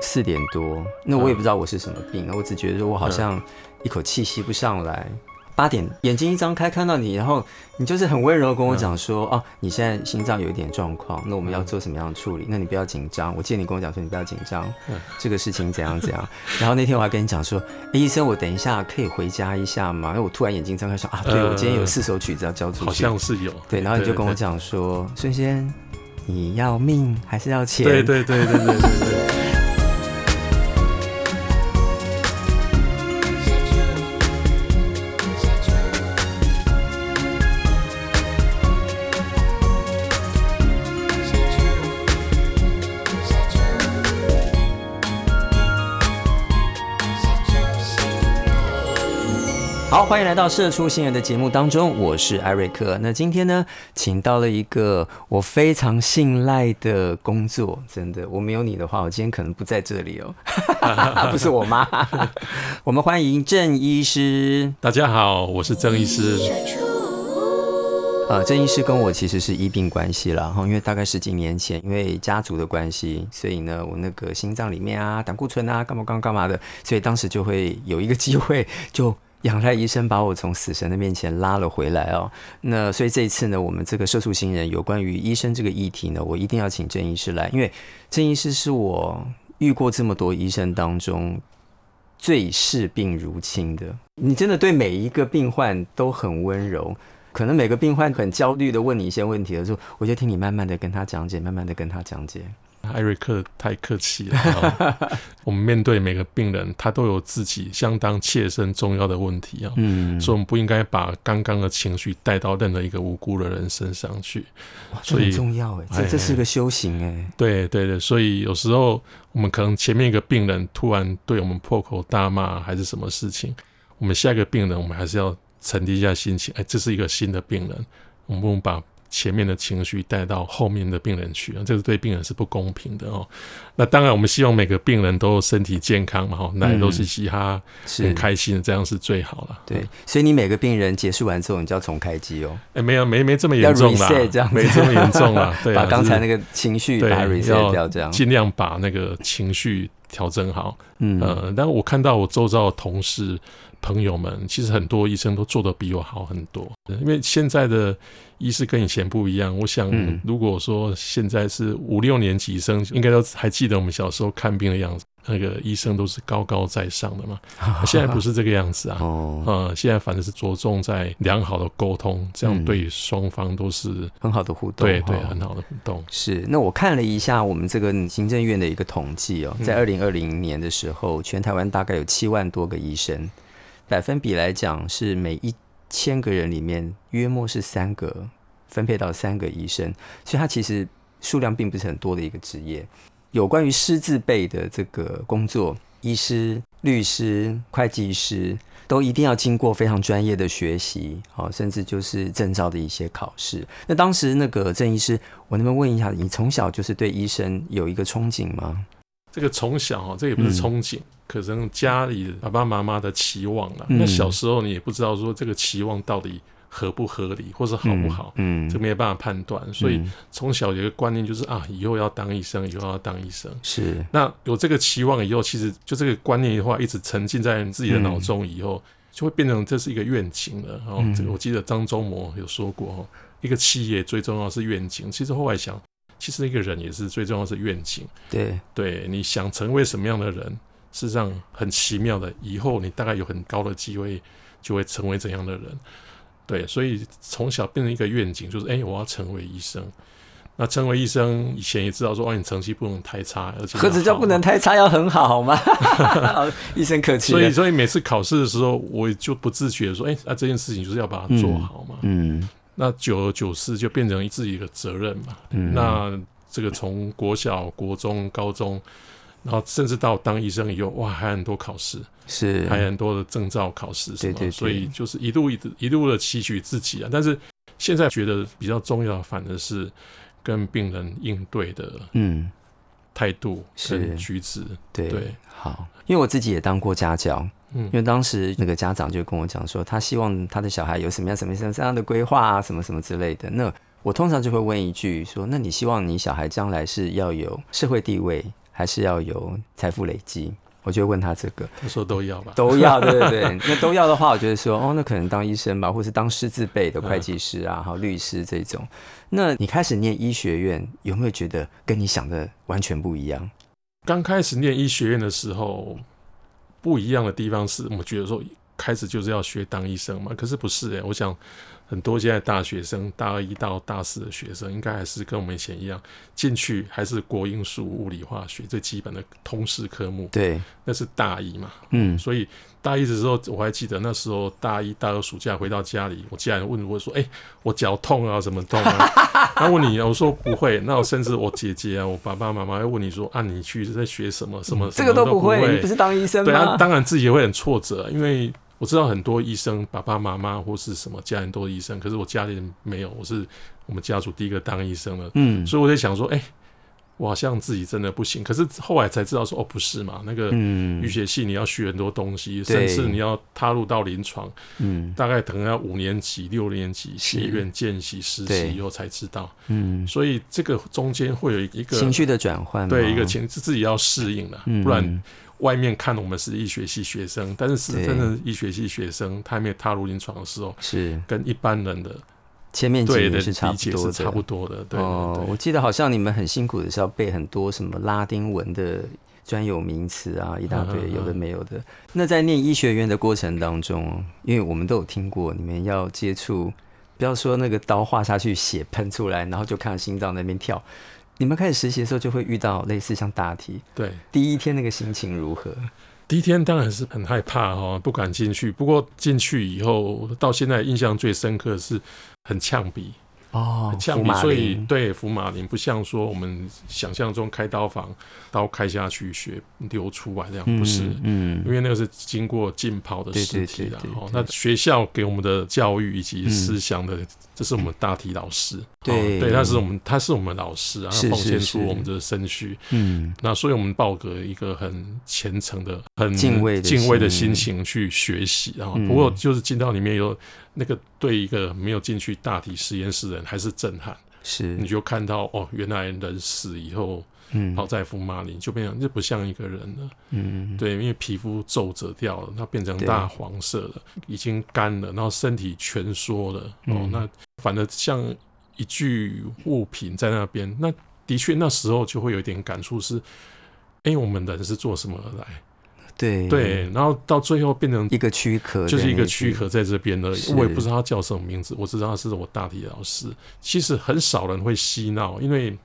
四点多，那我也不知道我是什么病，我只觉得我好像一口气吸不上来。八点眼睛一张开看到你，然后你就是很温柔跟我讲说，哦，你现在心脏有一点状况，那我们要做什么样的处理？那你不要紧张。我记得你跟我讲说你不要紧张，这个事情怎样怎样。然后那天我还跟你讲说，哎，医生，我等一下可以回家一下吗？因为我突然眼睛张开说，啊，对我今天有四首曲子要交出去，好像是有。对，然后你就跟我讲说，孙先，你要命还是要钱？对对对对对对对。欢迎来到《社畜新人》的节目当中，我是艾瑞克。那今天呢，请到了一个我非常信赖的工作，真的，我没有你的话，我今天可能不在这里哦。不是我妈，我们欢迎郑医师。大家好，我是郑医师。呃，郑医师跟我其实是医病关系了哈，因为大概十几年前，因为家族的关系，所以呢，我那个心脏里面啊，胆固醇啊，干嘛干嘛干嘛的，所以当时就会有一个机会就。仰赖医生把我从死神的面前拉了回来哦。那所以这一次呢，我们这个社畜新人有关于医生这个议题呢，我一定要请郑医师来，因为郑医师是我遇过这么多医生当中最视病如亲的。你真的对每一个病患都很温柔，可能每个病患很焦虑的问你一些问题的时候，我就听你慢慢的跟他讲解，慢慢的跟他讲解。艾瑞克太客气了，我们面对每个病人，他都有自己相当切身重要的问题啊，嗯，所以我们不应该把刚刚的情绪带到任何一个无辜的人身上去，所以很重要哎，这这是个修行哎，对对对，所以有时候我们可能前面一个病人突然对我们破口大骂，还是什么事情，我们下一个病人，我们还是要沉淀一下心情，哎，这是一个新的病人，我们把。前面的情绪带到后面的病人去啊，这个对病人是不公平的哦。那当然，我们希望每个病人都身体健康嘛，哈，那都是嘻哈，很开心的，这样是最好了。对，所以你每个病人结束完之后，你就要重开机哦。哎，没有，没没这么严重啦，没这么严重啦。对，把刚才那个情绪把 reset 掉，这样尽量把那个情绪调整好。嗯，呃，但我看到我周遭的同事。朋友们，其实很多医生都做的比我好很多，因为现在的医师跟以前不一样。我想，如果说现在是五六年级生，应该都还记得我们小时候看病的样子，那个医生都是高高在上的嘛。现在不是这个样子啊，呃，现在反正是着重在良好的沟通，这样对双方都是很好的互动，对对，很好的互动。是，那我看了一下我们这个行政院的一个统计哦，在二零二零年的时候，全台湾大概有七万多个医生。百分比来讲，是每一千个人里面约莫是三个分配到三个医生，所以它其实数量并不是很多的一个职业。有关于师字辈的这个工作，医师、律师、会计师都一定要经过非常专业的学习，好，甚至就是证照的一些考试。那当时那个郑医师，我能不能问一下，你从小就是对医生有一个憧憬吗？这个从小哦，这也不是憧憬。可能家里爸爸妈妈的期望了，那小时候你也不知道说这个期望到底合不合理，或是好不好，嗯，这没有办法判断。所以从小有一个观念就是啊，以后要当医生，以后要当医生。是，那有这个期望以后，其实就这个观念的话，一直沉浸在自己的脑中，以后就会变成这是一个愿景了。然后这个我记得张忠谋有说过，一个企业最重要是愿景。其实后来想，其实一个人也是最重要是愿景。对，对，你想成为什么样的人？事实上很奇妙的，以后你大概有很高的机会就会成为怎样的人，对，所以从小变成一个愿景，就是哎，我要成为医生。那成为医生以前也知道说，哦，你成绩不能太差，而且何止叫不能太差，要很好，好吗？医生客气。所以，所以每次考试的时候，我就不自觉说，哎，那这件事情就是要把它做好嘛。嗯。那久而久之就变成自己的责任嘛。嗯。那这个从国小、国中、高中。然后甚至到当医生以后，哇，还很多考试，是还很多的证照考试，对对，所以就是一路一一路的期许自己啊。但是现在觉得比较重要，反而是跟病人应对的嗯态度是举止，对对好。因为我自己也当过家教，嗯，因为当时那个家长就跟我讲说，他希望他的小孩有什么样什么什么样的规划啊，什么什么之类的。那我通常就会问一句说，那你希望你小孩将来是要有社会地位？还是要有财富累积？我就问他这个，他说都要吧，都要，对对对。那都要的话，我觉得说，哦，那可能当医生吧，或是当师字辈的会计师啊，还有律师这种。那你开始念医学院，有没有觉得跟你想的完全不一样？刚开始念医学院的时候，不一样的地方是我们觉得说，开始就是要学当医生嘛，可是不是哎，我想。很多现在大学生，大一到大四的学生，应该还是跟我们以前一样，进去还是国英数、物理、化学最基本的通识科目。对，那是大一嘛。嗯，所以大一的时候，我还记得那时候大一、大二暑假回到家里，我家人问我说：“哎，我脚痛啊，什么痛啊？” 他问你，我说不会。那我甚至我姐姐啊，我爸爸妈妈要问你说：“啊，你去在学什么？什么？”这个都不会，你不是当医生吗？对啊，当然自己也会很挫折，因为。我知道很多医生爸爸妈妈或是什么家人都是医生，可是我家里人没有，我是我们家族第一个当医生的，嗯，所以我在想说，哎，我好像自己真的不行。可是后来才知道说，哦，不是嘛，那个医学系你要学很多东西，甚至你要踏入到临床，嗯，大概等要五年级、六年级学院见习实习以后才知道，嗯，所以这个中间会有一个情绪的转换，对，一个情自己要适应的，不然。外面看我们是医学系学生，但是是真的医学系学生，他还没有踏入临床的时候，是跟一般人的前面对的是差不多的，差不多的。对，我记得好像你们很辛苦的是要背很多什么拉丁文的专有名词啊，一大堆有的没有的。那在念医学院的过程当中，因为我们都有听过，你们要接触，不要说那个刀划下去，血喷出来，然后就看心脏那边跳。你们开始实习的时候就会遇到类似像答题，对，第一天那个心情如何？第一天当然是很害怕哈，不敢进去。不过进去以后，到现在印象最深刻是很呛鼻。哦，呛鼻所以对福马林不像说我们想象中开刀房刀开下去血流出来这样不是，嗯，因为那个是经过浸泡的尸体的哦。那学校给我们的教育以及思想的，这是我们大体老师，对。对，他是我们他是我们老师啊，奉献出我们的身躯，嗯，那所以我们抱着一个很虔诚的、很敬畏敬畏的心情去学习，然后不过就是进到里面有。那个对一个没有进去大体实验室的人还是震撼，是。你就看到哦，原来人死以后，嗯，好在福马林就变成就不像一个人了，嗯，对，因为皮肤皱褶掉了，它变成大黄色了，已经干了，然后身体蜷缩了，哦，那反而像一具物品在那边，那的确那时候就会有一点感触是，哎，我们人是做什么而来？对。对，然后到最后变成一个躯壳，就是一个躯壳在这边的，我也不知道他叫什么名字，我知道他是我大体老师。其实很少人会嬉闹，因为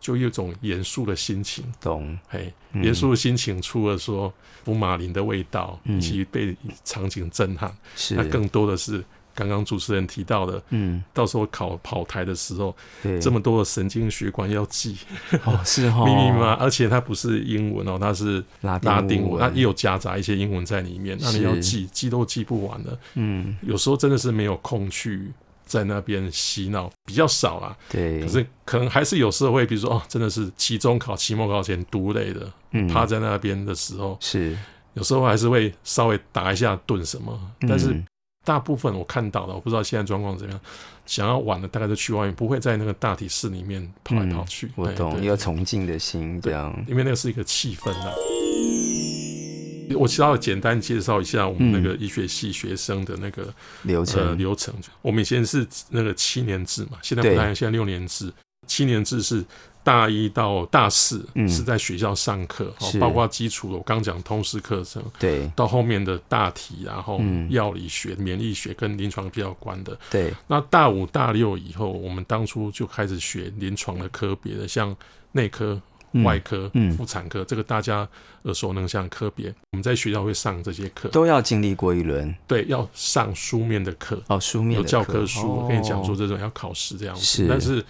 就有一种严肃的心情。懂，嘿，严肃的心情，除了说福马林的味道以及被场景震撼，是。那更多的是。刚刚主持人提到的，嗯，到时候考跑台的时候，对，这么多的神经血管要记，哦，是哈，密密麻，而且它不是英文哦，它是拉丁文，它也有夹杂一些英文在里面，那你要记，记都记不完的，嗯，有时候真的是没有空去在那边洗脑，比较少啦，对，可是可能还是有时候会，比如说哦，真的是期中考、期末考前读累的，嗯，趴在那边的时候，是有时候还是会稍微打一下盹什么，但是。大部分我看到的，我不知道现在状况怎么样。想要玩的，大概就去外面，不会在那个大体室里面跑来跑去。我懂，要崇敬的心这样，因为那个是一个气氛啊。我稍要简单介绍一下我们那个医学系学生的那个流程流程。我们以前是那个七年制嘛，现在不太，现在六年制。七年制是。大一到大四是在学校上课，包括基础的我刚讲通识课程，对，到后面的大体，然后药理学、免疫学跟临床比较关的，对。那大五、大六以后，我们当初就开始学临床的科别的，像内科、外科、妇产科，这个大家耳熟能详的科别，我们在学校会上这些课，都要经历过一轮，对，要上书面的课，哦，书面有教科书，我跟你讲说这种要考试这样子，但是。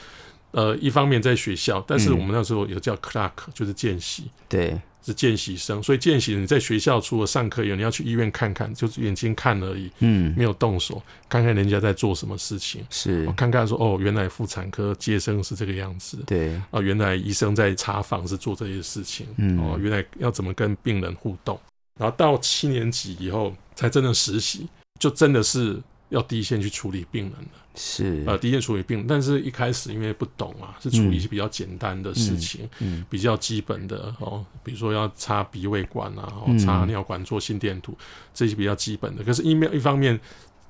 呃，一方面在学校，但是我们那时候有叫 clerk，就是见习，对，是见习生。所以见习你在学校除了上课以外，你要去医院看看，就是眼睛看而已，嗯，没有动手，看看人家在做什么事情，是，看看说哦，原来妇产科接生是这个样子，对，哦，原来医生在查房是做这些事情，嗯，哦，原来要怎么跟病人互动，然后到七年级以后才真的实习，就真的是要第一线去处理病人的，是。呃，第一线处理病人，但是一开始因为不懂啊，是处理一些比较简单的事情，嗯比较基本的哦，比如说要插鼻胃管啊，插尿管做心电图，这些比较基本的。可是，一面一方面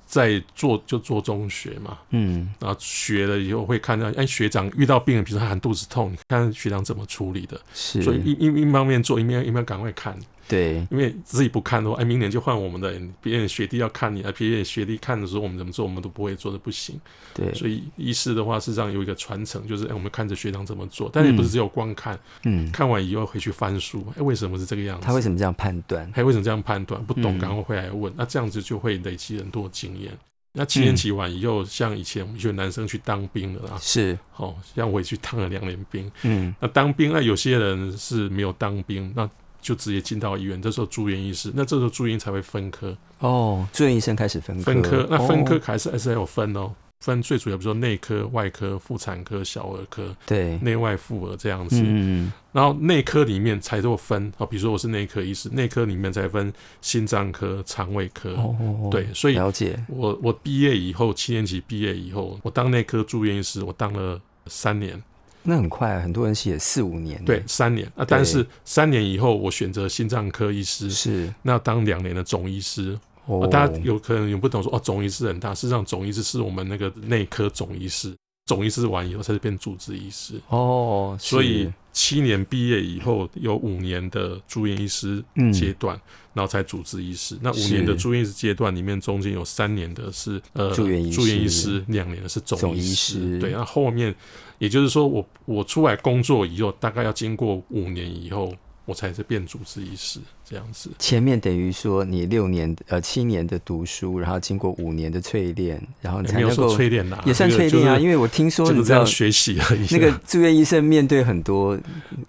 在做就做中学嘛，嗯。然后学了以后会看到，哎，学长遇到病人，比如说他喊肚子痛，你看学长怎么处理的，是，所以一一一方面做，一面一面赶快看，对因为自己不看的话，哎，明年就换我们的人，别人学弟要看你，啊，别人学弟看的时候，我们怎么做，我们都不会做的不行。对，所以医师的话，事实上有一个传承，就是哎，我们看着学长怎么做，但也不是只有光看，嗯，看完以后回去翻书，哎，为什么是这个样子？他为什么这样判断？他为什么这样判断？不懂，嗯赶快回来问。那这样子就会累积很多经验。那七年级完以后，像以前我们一些男生去当兵了啦，是，哦，像我也去当了两年兵。嗯那当兵，那有些人是没有当兵，那就直接进到医院，这时候住院医师，那这时候住院才会分科，哦，住院医生开始分科，分科，那分科哦还是还是要有分哦。分最主要，比如说内科、外科、妇产科、小儿科、对，内外妇儿这样子。嗯然后内科里面才做分啊，比如说我是内科医师，内科里面才分心脏科、肠胃科。哦，对，所以了解，我我毕业以后，七年级毕业以后，我当内科住院医师，我当了三年，那很快，很多人写四五年，对，，三年。啊。但是三年以后，我选择心脏科医师，是，那当两年的总医师。哦。啊大家有可能有不懂说哦，总医师很大，事实上总医师是我们那个内科总医师，总医师完以后才是变主治医师。哦，所以七年毕业以后，有五年的住院医师嗯阶段，然后才主治医师。那五年的住院医师阶段里面，中间有三年的是呃住院医师。住院医师，两年的是总医师。对，那后面也就是说我我出来工作以后，大概要经过五年以后，我才是变主治医师这样子。前面等于说你六年呃七年的读书，然后经过五年的淬炼，然后你才能够淬炼啦，也算淬炼啊，就是因为我听说就是你这样学习而已。那个住院医生面对很多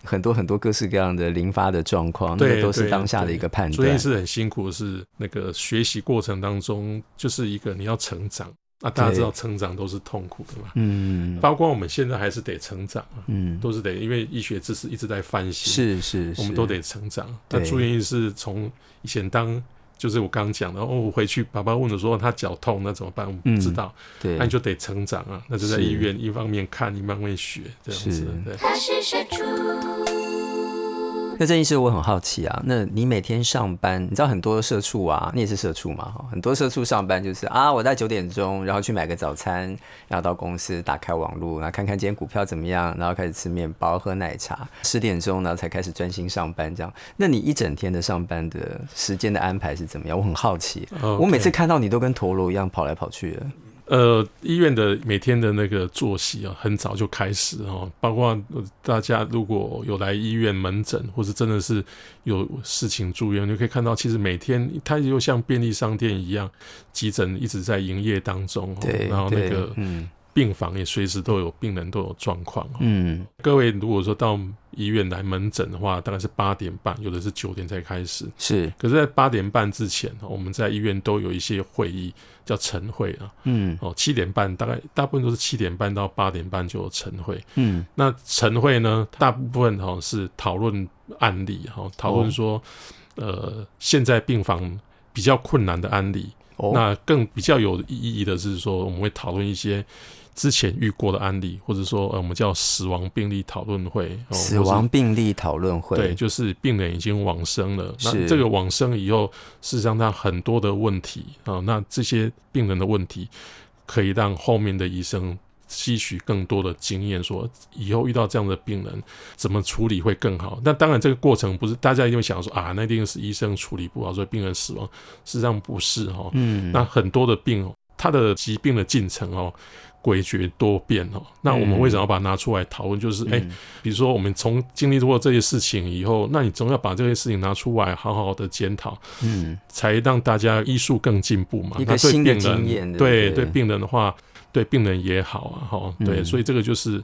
很多很多各式各样的临发的状况，那对个都是当下的一个判断。住院医师很辛苦，是那个学习过程当中，就是一个你要成长。那大家知道成长都是痛苦的嘛，嗯。包括我们现在还是得成长啊，嗯，都是得，因为医学知识一直在翻新，是是，是。我们都得成长。那对住院医师从以前当，就是我刚刚讲的，哦，我回去爸爸问我说他脚痛，那怎么办？我不知道，对。那你就得成长啊，那就在是。医院一方面看，一方面学，这样子，对。他是。那郑医师，我很好奇啊，那你每天上班，你知道很多社畜啊，你也是社畜嘛哈，很多社畜上班就是啊，我在九点钟，然后去买个早餐，然后到公司打开网络，然后看看今天股票怎么样，然后开始吃面包、喝奶茶，十点钟呢才开始专心上班这样。那你一整天的上班的时间的安排是怎么样？我很好奇，哦我每次看到你都跟陀螺一样跑来跑去的。呃，医院的每天的那个作息啊，很早就开始哦。包括呃大家如果有来医院门诊，或是真的是有事情住院，你就可以看到，其实每天它又像便利商店一样，急诊一直在营业当中、哦。对，然后那对个嗯病房也随时都有病人都有状况、哦。嗯各位如果说到医院来门诊的话，大概是八点半，有的是九点才开始。是可是，在八点半之前，我们在医院都有一些会议，叫晨会啊。嗯哦，七点半大概大部分都是七点半到八点半就有晨会。嗯那晨会呢，大部分哈、是讨论案例哈，讨论说，呃，现在病房比较困难的案例。哦那更比较有意义的是说，我们会讨论一些之前遇过的案例，或者说呃，我们叫死亡病例讨论会。哦死亡病例讨论会对，就是病人已经往生了。是那这个往生以后，事实上他很多的问题啊、那这些病人的问题，可以让后面的医生吸取更多的经验，说以后遇到这样的病人怎么处理会更好。那当然，这个过程不是大家一定会想说啊，那一定是医生处理不好，所以病人死亡。事实上不是哈、嗯那很多的病哦，他的疾病的进程哦。诡谲多变哦，那我们嗯。为什么要把它拿出来讨论？就是哎、嗯比如说我们从经历过这些事情以后，那你总要把这些事情拿出来，好好的检讨，嗯。才让大家医术更进步嘛。一个那对新的病人经验对对？对病人的话，对病人也好啊，哈，对，嗯。所以这个就是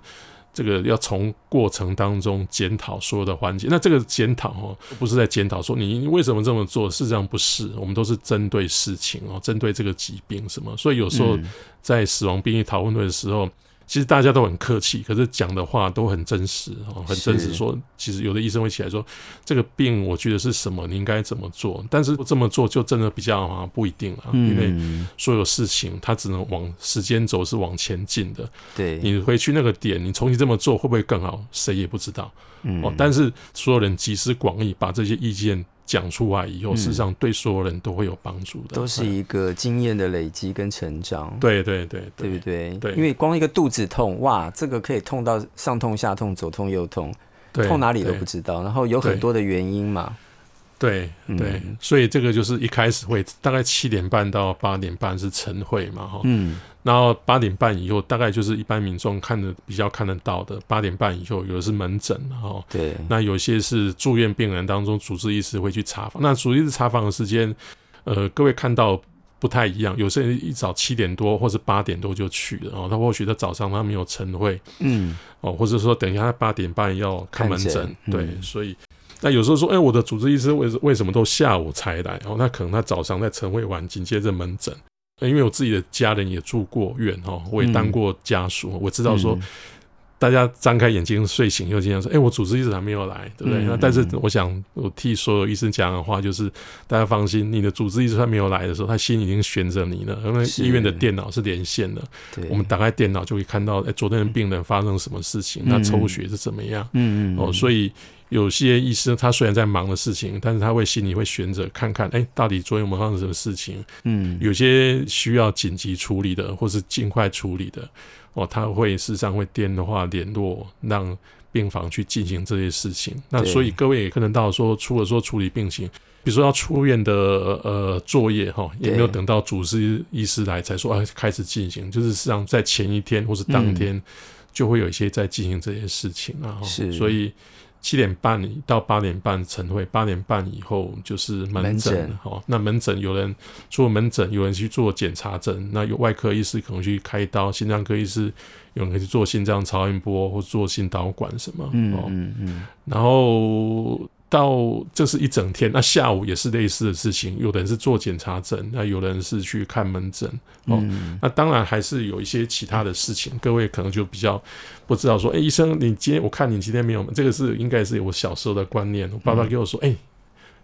这个要从过程当中检讨所有的环节。那这个检讨哦，不是在检讨说你为什么这么做，事实上不是，我们都是针对事情哦，针对这个疾病什么。所以有时候嗯在死亡病例讨论会的时候。其实大家都很客气，可是讲的话都很真实哦，很真实。说其实有的医生会起来说，这个病我觉得是什么，你应该怎么做？但是这么做就真的比较啊不一定了，因为所有事情它只能往时间轴是往前进的。对，你回去那个点，你重新这么做会不会更好？谁也不知道。哦，但是所有人集思广益，把这些意见。讲出来以后，事实上对所有人都会有帮助的，都是一个经验的累积跟成长。对对对，对不对？对，因为光一个肚子痛，哇，这个可以痛到上痛下痛，左痛右痛，痛哪里都不知道。然后有很多的原因嘛。对对，所以这个就是一开始会大概七点半到八点半是晨会嘛，哈。嗯。然后八点半以后，大概就是一般民众看的比较看得到的。八点半以后，有的是门诊，哈。对。那有些是住院病人当中，主治医师会去查房。那主治医师查房的时间，呃，各位看到不太一样。有些人一早七点多或是八点多就去了，哦，他或许他早上他没有晨会，嗯，哦，或者说等一下他八点半要看门诊，对，所以那有时候说，哎，我的主治医师为为什么都下午才来？哦，那可能他早上在晨会完，紧接着门诊。因为我自己的家人也住过院哈，我也当过家属，我知道说，大家张开眼睛睡醒又经常说，哎，我主治医师还没有来，对不对？那但是我想，我替所有医生讲的话就是，大家放心，你的主治医师他没有来的时候，他心已经悬着你了，因为医院的电脑是连线的，我们打开电脑就会看到，哎，昨天的病人发生什么事情，那抽血是怎么样？嗯嗯，哦，所以。有些医生他虽然在忙的事情，但是他会心里会悬着看看，哎，到底昨天我们发生什么事情？嗯，有些需要紧急处理的，或是尽快处理的，哦，他会事实上会电话联络，让病房去进行这些事情。那所以各位也可能到说，除了说处理病情，比如说要出院的呃作业哈，也没有等到主治医师来才说啊开始进行，就是实际上在前一天或是当天就会有一些在进行这些事情啊。是，所以。七点半到八点半晨会，八点半以后就是门诊。哦，那门诊有人做门诊，有人去做检查诊，那有外科医师可能去开刀，心脏科医师有人去做心脏超音波或做心导管什么。嗯嗯嗯，然后。到这是一整天，那下午也是类似的事情。有的人是做检查诊，那有人是去看门诊。哦，那当然还是有一些其他的事情。各位可能就比较不知道说，哎，医生，你今天我看你今天没有，这个是应该是我小时候的观念。我爸爸给我说，哎，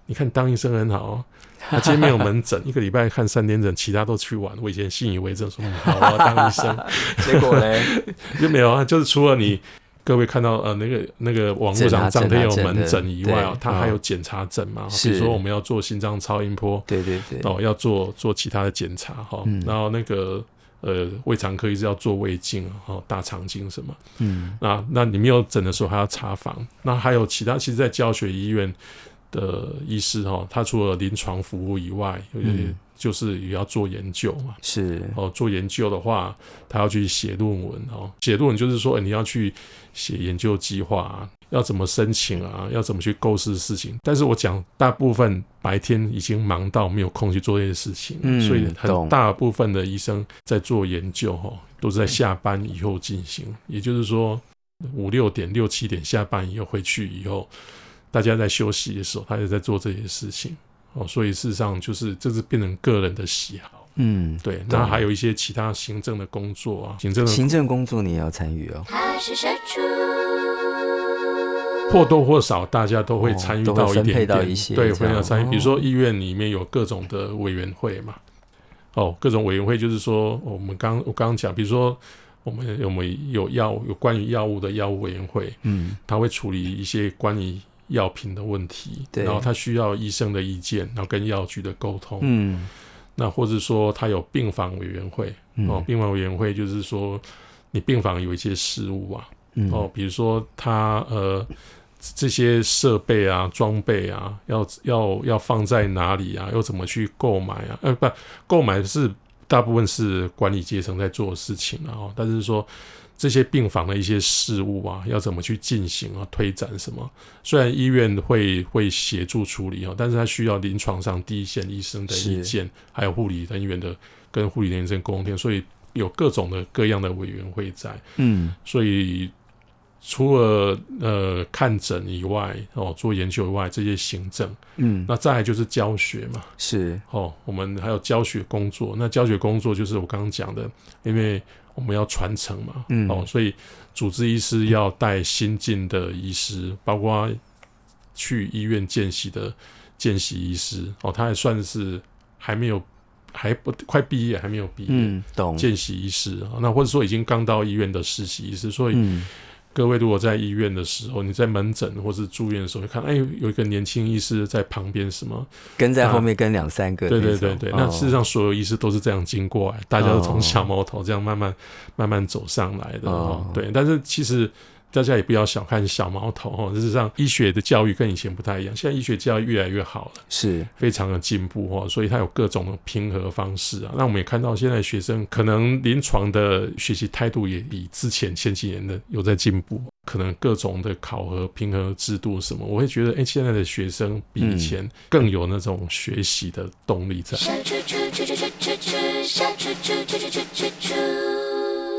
你看当医生很好，他今天没有门诊，一个礼拜看三天诊，其他都去玩。我以前信以为真，说好啊，当医生。结果呢，就没有啊，就是除了你。各位看到呃那个那个网络上张贴有门诊以外啊，它还有检查诊嘛？比如说我们要做心脏超音波，对对对，哦要做做其他的检查哈，然后那个呃胃肠科医师要做胃镜哈，大肠镜什么，嗯，那那你没有诊的时候还要查房，那还有其他，其实，在教学医院的医师哈，他除了临床服务以外，有些。就是也要做研究嘛，是哦，做研究的话，他要去写论文哦。写论文就是说，你要去写研究计划啊，要怎么申请啊，要怎么去构思事情。但是我讲，大部分白天已经忙到没有空去做这些事情，所以很大部分的医生在做研究哈，都是在下班以后进行。也就是说，五六点、六七点下班以后回去以后，大家在休息的时候，他也在做这些事情。哦，所以事实上就是这是变成个人的喜好，嗯，对。那还有一些其他行政的工作啊，行政行政工作你也要参与哦。或多或少大家都会参与到一点点，对，会要参与。比如说医院里面有各种的委员会嘛，哦，各种委员会就是说，我们刚我刚刚讲，比如说我们我们有药有关于药物的药物委员会，嗯，他会处理一些关于。药品的问题，然后他需要医生的意见，然后跟药局的沟通。嗯，那或者说他有病房委员会哦，病房委员会就是说你病房有一些事务啊，哦，比如说他呃这些设备啊、装备啊，要要要放在哪里啊？要怎么去购买啊？呃，不，购买是大部分是管理阶层在做的事情啊，但是说。这些病房的一些事务啊，要怎么去进行啊？推展什么？虽然医院会会协助处理啊，但是他需要临床上第一线医生的意见，还有护理人员的跟护理人员沟通，所以有各种的各样的委员会在。嗯，所以除了呃看诊以外，哦做研究以外，这些行政，嗯，那再来就是教学嘛。是。哦，我们还有教学工作。那教学工作就是我刚刚讲的，因为我们要传承嘛，嗯。哦，所以主治医师要带新进的医师，包括去医院见习的见习医师，哦，他还算是还没有还不快毕业，还没有毕业，懂。见习医师。啊，那或者说已经刚到医院的实习医师，所以。各位如果在医院的时候，你在门诊或是住院的时候，看哎有一个年轻医师在旁边，什么跟在后面跟两三个，对对对对。那事实上所有医师都是这样经过来，大家都从小毛头这样慢慢慢慢走上来的哦。对，但是其实。大家也不要小看小毛头哦，事实上医学的教育跟以前不太一样，现在医学教育越来越好了，是非常的进步哦，所以它有各种的平和方式啊。那我们也看到现在学生可能临床的学习态度也比之前前几年的有在进步，可能各种的考核平和制度什么，我会觉得哎，现在的学生比以前更有那种学习的动力在。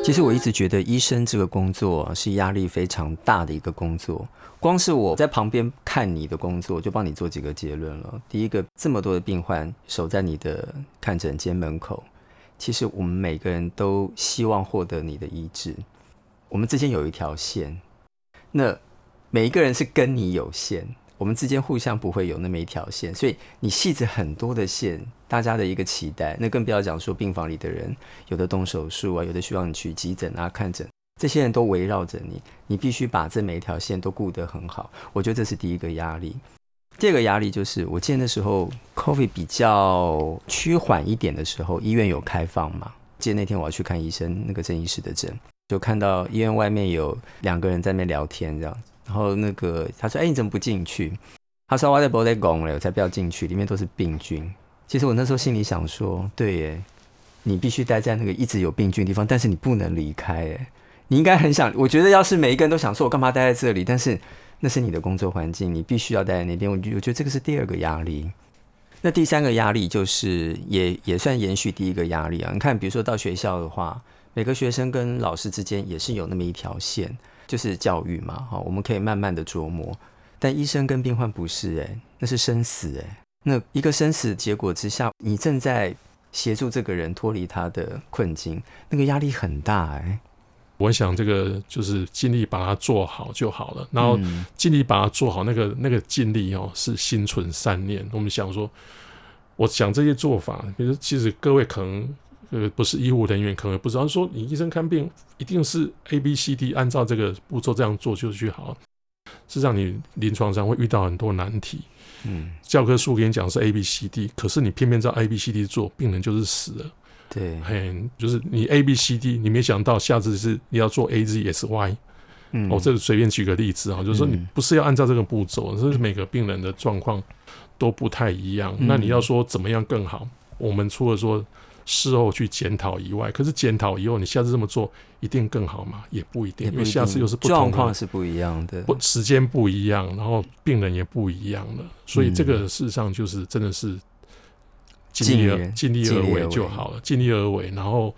其实我一直觉得医生这个工作是压力非常大的一个工作。光是我在旁边看你的工作，就帮你做几个结论了。第一个，这么多的病患守在你的看诊间门口，其实我们每个人都希望获得你的医治。我们之间有一条线，那每一个人是跟你有线。我们之间互相不会有那么一条线，所以你细着很多的线，大家的一个期待，那更不要讲说病房里的人，有的动手术啊，有的需要你去急诊啊看诊，这些人都围绕着你，你必须把这每一条线都顾得很好。我觉得这是第一个压力。第二个压力就是，我记得那时候 COVID 比较趋缓一点的时候，医院有开放嘛？记得那天我要去看医生，那个郑医师的诊，就看到医院外面有两个人在那聊天，这样子。然后那个他说：“哎，你怎么不进去？”他说：“我在不在拱了，我才不要进去，里面都是病菌。”其实我那时候心里想说：“对耶，你必须待在那个一直有病菌的地方，但是你不能离开。哎，你应该很想。我觉得要是每一个人都想说，我干嘛待在这里？但是那是你的工作环境，你必须要待在那边。我我觉得这个是第二个压力。那第三个压力就是也也算延续第一个压力啊。你看，比如说到学校的话，每个学生跟老师之间也是有那么一条线。”就是教育嘛，哈，我们可以慢慢的琢磨，但医生跟病患不是，诶，那是生死，诶，那一个生死结果之下，你正在协助这个人脱离他的困境，那个压力很大，诶，我想这个就是尽力把它做好就好了，然后尽力把它做好，那个那个尽力哦，是心存善念，我们想说，我想这些做法，比如其实各位可能。呃，不是医护人员可能不知道，说你医生看病一定是 A B C D，按照这个步骤这样做就去好。是让你临床上会遇到很多难题。嗯，教科书给你讲是 A B C D，可是你偏偏照 A B C D 做，病人就是死了。对，嘿，就是你 A B C D，你没想到下次是你要做 A Z S Y。嗯，哦，这随便举个例子啊，就是说你不是要按照这个步骤，这是每个病人的状况都不太一样。那你要说怎么样更好？我们除了说。事后去检讨以外，可是检讨以后，你下次这么做一定更好吗？也不一定，因为下次又是不状况是不一样的，不时间不一样，然后病人也不一样了，所以这个事实上就是真的是尽力而尽力而为就好了，尽力而为，然后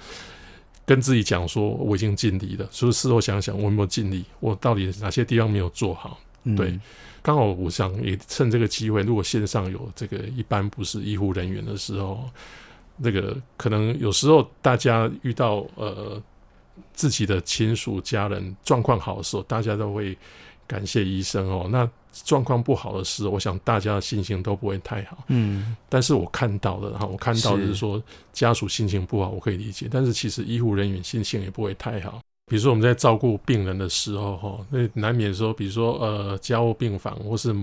跟自己讲说我已经尽力了，所以事后想想我有没有尽力，我到底哪些地方没有做好？对，刚好我想也趁这个机会，如果线上有这个一般不是医护人员的时候。那个可能有时候大家遇到呃自己的亲属家人状况好的时候，大家都会感谢医生哦。那状况不好的时候，我想大家的心情都不会太好。嗯，但是我看到的哈，我看到的是说家属心情不好，我可以理解。但是其实医护人员心情也不会太好。比如说我们在照顾病人的时候哈，那难免说，比如说呃家务病房或是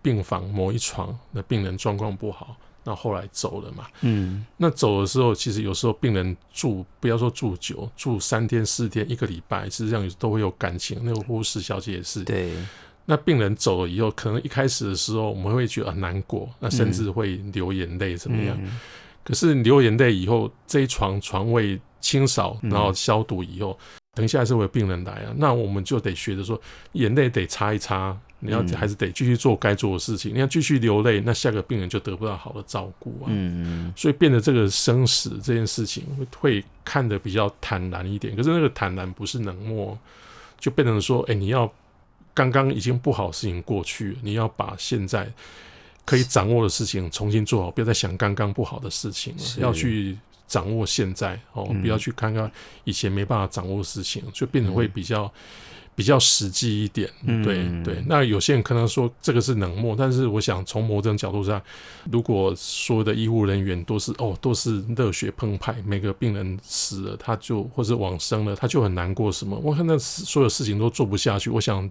病房某一床的病人状况不好。那后来走了嘛？嗯，那走的时候，其实有时候病人住，不要说住久，住三天、四天、一个礼拜，实际上都会有感情。那个护士小姐也是。对。那病人走了以后，可能一开始的时候，我们会觉得很难过，那甚至会流眼泪，怎么样？可是流眼泪以后，这一床床位清扫，然后消毒以后，等一下还是会有病人来啊。那我们就得学着说，眼泪得擦一擦。你要还是得继续做该做的事情。你要继续流泪，那下个病人就得不到好的照顾啊。嗯嗯。所以变得这个生死这件事情会看得比较坦然一点。可是那个坦然不是冷漠，就变成说，哎，你要刚刚已经不好的事情过去，你要把现在可以掌握的事情重新做好，不要再想刚刚不好的事情了，要去掌握现在哦，不要去看看以前没办法掌握的事情，就变得会比较。比较实际一点，对对。那有些人可能说这个是冷漠，但是我想从某种角度上，如果所有的医护人员都是哦都是热血澎湃，每个病人死了他就或者往生了他就很难过什么，我看那所有事情都做不下去，我想。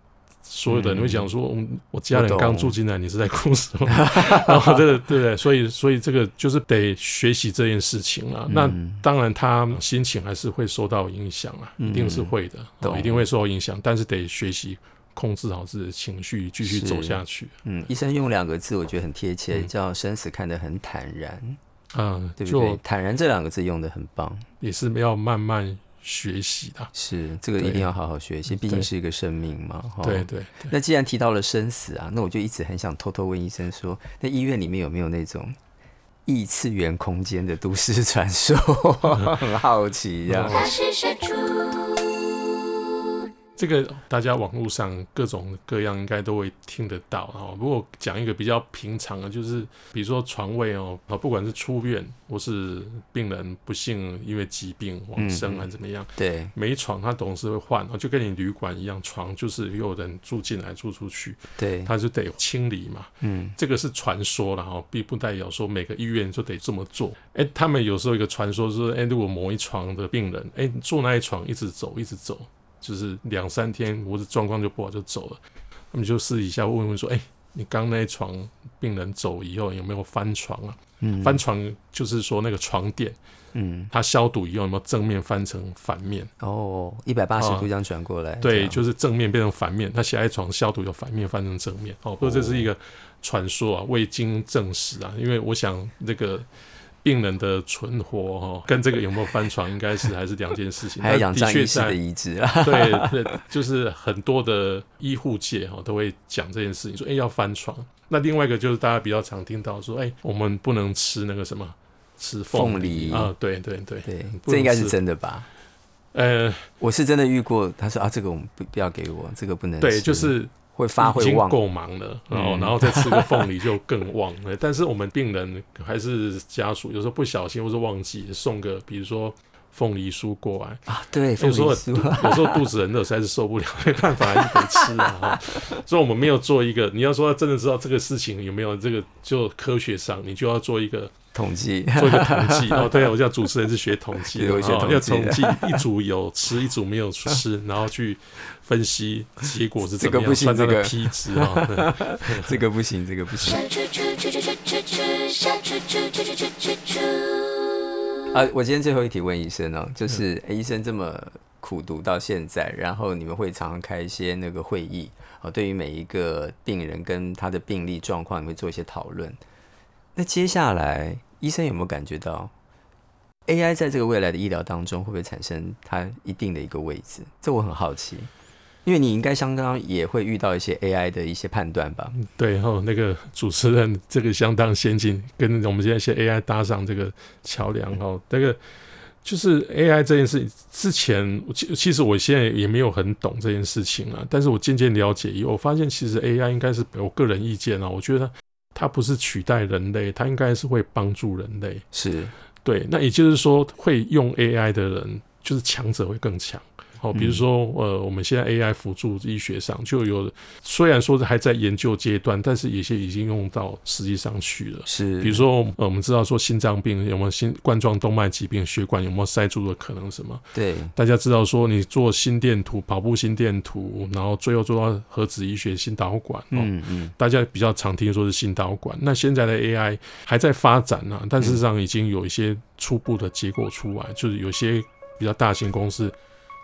所有的人会讲说，我家人刚住进来，你是在哭什么？然后这个对不对？所以所以这个就是得学习这件事情啊。那当然他心情还是会受到影响啊，一定是会的，一定会受到影响。但是得学习控制好自己的情绪，继续走下去。嗯，医生用两个字，我觉得很贴切，叫生死看得很坦然。嗯，对不对？坦然这两个字用的很棒，也是要慢慢。学习的是这个一定要好好学习，毕竟是一个生命嘛。对对。那既然提到了生死啊，那我就一直很想偷偷问医生说，那医院里面有没有那种异次元空间的都市传说？很好奇呀。这个大家网络上各种各样应该都会听得到哦。如果讲一个比较平常的，就是比如说床位哦，啊，不管是出院或是病人不幸因为疾病往生还是怎么样，对，每床他总是会换，就跟你旅馆一样，床就是有人住进来住出去，对，他就得清理嘛。嗯，这个是传说了哈，并不代表说每个医院就得这么做。哎，他们有时候一个传说是，哎，如果某一床的病人，哎，住那一床一直走，一直走。就是两三天，我的状况就不好就走了。他们就私底下问问说：“哎，你刚那床病人走以后有没有翻床啊？嗯，翻床就是说那个床垫，嗯，它消毒以后有没有正面翻成反面？哦，一百八十度这样转过来。对，就是正面变成反面。他下一床消毒有反面翻成正面。哦，不过这是一个传说啊，未经证实啊。因为我想那个。病人的存活哈，跟这个有没有翻床，应该是还是两件事情。还有养张医师的遗志啊，对对，就是很多的医护界哈都会讲这件事情，说哎要翻床。那另外一个就是大家比较常听到说，哎我们不能吃那个什么吃凤梨啊，对对对对，这应该是真的吧？呃，我是真的遇过，他说啊这个我们不不要给我，这个不能对，就是。会发会旺，够忙了，然后然后再吃个凤梨就更旺了。但是我们病人还是家属，有时候不小心或是忘记送个，比如说凤梨酥过来啊。对，有时候有时候肚子很饿，实在是受不了，没办法还是得吃啊。所以，我们没有做一个，你要说真的知道这个事情有没有这个，就科学上你就要做一个。统计做一个统计 哦，对啊，我叫主持人是学统计的，要统计一组有吃，一组没有吃，然后去分析结果是怎么样，算这个 P 值啊。这个不行，这个不行。啊，我今天最后一题问医生哦，就是医生这么苦读到现在，然后你们会常常开一些那个会议哦，对于每一个病人跟他的病例状况，你会做一些讨论。那接下来。医生有没有感觉到 AI 在这个未来的医疗当中会不会产生它一定的一个位置？这我很好奇，因为你应该相当也会遇到一些 AI 的一些判断吧？对，哈，那个主持人这个相当先进，跟我们现在一些 AI 搭上这个桥梁哈。那个就是 AI 这件事之前，其其实我现在也没有很懂这件事情啊，但是我渐渐了解以后，我发现其实 AI 应该是我个人意见啊，我觉得。它不是取代人类，它应该是会帮助人类。是对，那也就是说，会用 AI 的人，就是强者会更强。好，比如说，呃，我们现在 AI 辅助医学上就有，虽然说是还在研究阶段，但是有些已经用到实际上去了。是，比如说，呃，我们知道说心脏病有没有心冠状动脉疾病，血管有没有塞住的可能？什么？对，大家知道说你做心电图，跑步心电图，然后最后做到核子医学心导管。嗯嗯，大家比较常听说是心导管。那现在的 AI 还在发展呢，但事实上已经有一些初步的结果出来，就是有些比较大型公司。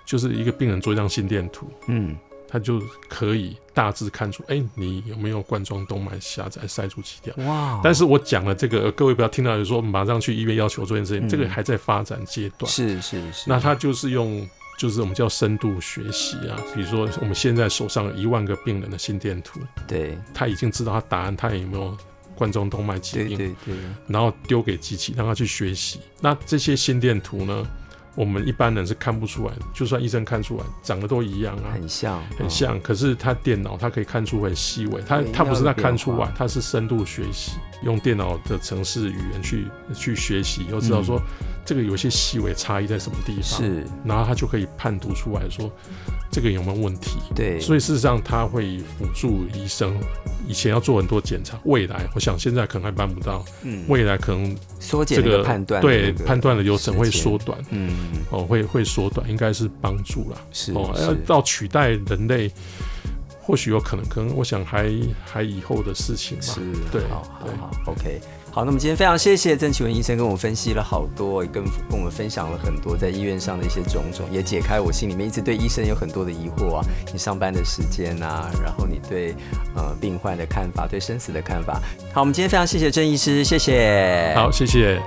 就是一个病人做一张心电图，嗯，他就可以大致看出，哎，你有没有冠状动脉狭窄、塞住脐条？哇！但是我讲了这个，各位不要听到有说马上去医院要求做件事情，这个还在发展阶段。是是是。那他就是用，就是我们叫深度学习啊。比如说，我们现在手上一万个病人的心电图，对，他已经知道他答案，他有没有冠状动脉疾病？对对对。然后丢给机器，让他去学习。那这些心电图呢？我们一般人是看不出来，就算医生看出来，长得都一样啊，很像，很像。可是他电脑他可以看出很细微，他他不是他看出来，他是深度学习，用电脑的程式语言去去学习，又知道说这个有些细微差异在什么地方，是，然后他就可以判读出来说这个有没有问题。对，所以事实上他会辅助医生。以前要做很多检查，未来我想现在可能还办不到。嗯，未来可能缩减这个判断，对判断的流程会缩短。嗯，哦，会会缩短，应该是帮助了。是哦，要到取代人类，或许有可能，可能我想还还以后的事情吧。是，对，好好好，OK。好，那么今天非常谢谢曾启文医生跟我分析了好多，跟跟我们分享了很多在医院上的一些种种，也解开我心里面一直对医生有很多的疑惑啊。你上班的时间啊，然后你对呃病患的看法，对生死的看法。好，我们今天非常谢谢郑医师，谢谢。好，谢谢。